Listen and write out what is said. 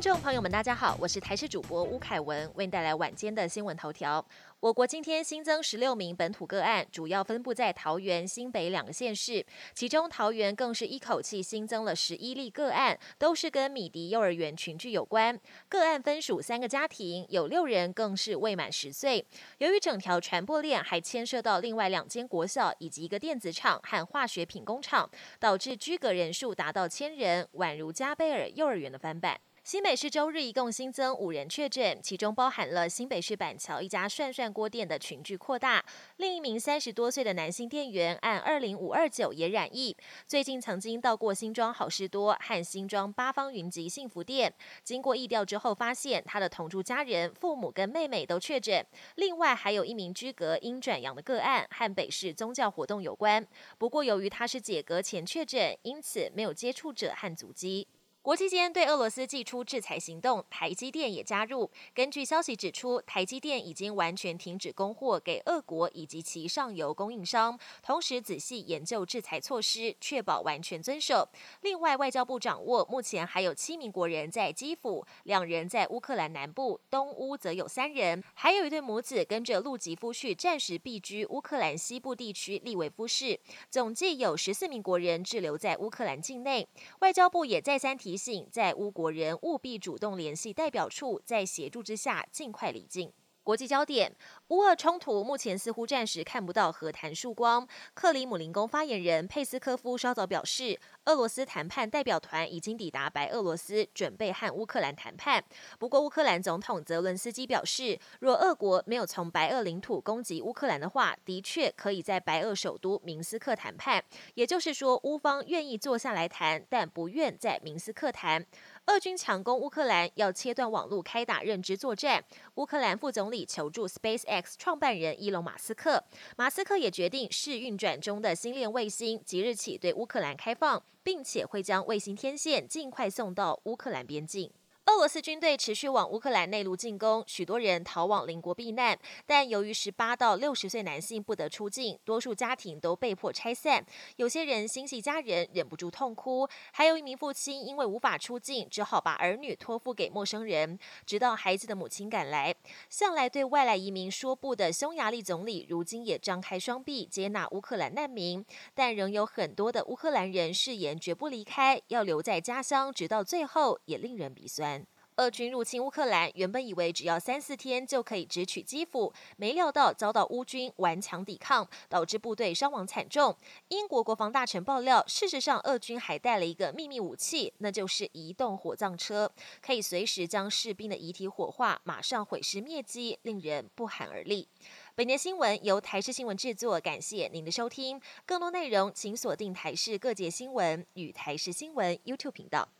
观众朋友们，大家好，我是台视主播吴凯文，为您带来晚间的新闻头条。我国今天新增十六名本土个案，主要分布在桃园、新北两个县市，其中桃园更是一口气新增了十一例个案，都是跟米迪幼儿园群聚有关。个案分属三个家庭，有六人更是未满十岁。由于整条传播链还牵涉到另外两间国小以及一个电子厂和化学品工厂，导致居隔人数达到千人，宛如加贝尔幼儿园的翻版。新北市周日一共新增五人确诊，其中包含了新北市板桥一家涮涮锅店的群聚扩大。另一名三十多岁的男性店员按二零五二九也染疫，最近曾经到过新庄好事多和新庄八方云集幸福店。经过疫调之后，发现他的同住家人、父母跟妹妹都确诊。另外还有一名居隔因转阳的个案，和北市宗教活动有关。不过由于他是解隔前确诊，因此没有接触者和足迹。国际间对俄罗斯寄出制裁行动，台积电也加入。根据消息指出，台积电已经完全停止供货给俄国以及其上游供应商，同时仔细研究制裁措施，确保完全遵守。另外，外交部掌握目前还有七名国人在基辅，两人在乌克兰南部，东乌则有三人，还有一对母子跟着陆籍夫婿暂时避居乌克兰西部地区利维夫市，总计有十四名国人滞留在乌克兰境内。外交部也再三提。提醒在乌国人务必主动联系代表处，在协助之下尽快离境。国际焦点：乌俄冲突目前似乎暂时看不到和谈曙光。克里姆林宫发言人佩斯科夫稍早表示，俄罗斯谈判代表团已经抵达白俄罗斯，准备和乌克兰谈判。不过，乌克兰总统泽伦斯基表示，若俄国没有从白俄领土攻击乌克兰的话，的确可以在白俄首都明斯克谈判。也就是说，乌方愿意坐下来谈，但不愿在明斯克谈。俄军强攻乌克兰，要切断网络，开打认知作战。乌克兰副总理求助 SpaceX 创办人伊隆马斯克，马斯克也决定试运转中的星链卫星即日起对乌克兰开放，并且会将卫星天线尽快送到乌克兰边境。俄罗斯军队持续往乌克兰内陆进攻，许多人逃往邻国避难，但由于十八到六十岁男性不得出境，多数家庭都被迫拆散。有些人心系家人，忍不住痛哭；还有一名父亲因为无法出境，只好把儿女托付给陌生人，直到孩子的母亲赶来。向来对外来移民说不的匈牙利总理，如今也张开双臂接纳乌克兰难民，但仍有很多的乌克兰人誓言绝不离开，要留在家乡，直到最后，也令人鼻酸。俄军入侵乌克兰，原本以为只要三四天就可以直取基辅，没料到遭到乌军顽强抵抗，导致部队伤亡惨重。英国国防大臣爆料，事实上俄军还带了一个秘密武器，那就是移动火葬车，可以随时将士兵的遗体火化，马上毁尸灭迹，令人不寒而栗。本年新闻由台视新闻制作，感谢您的收听。更多内容请锁定台视各界新闻与台视新闻 YouTube 频道。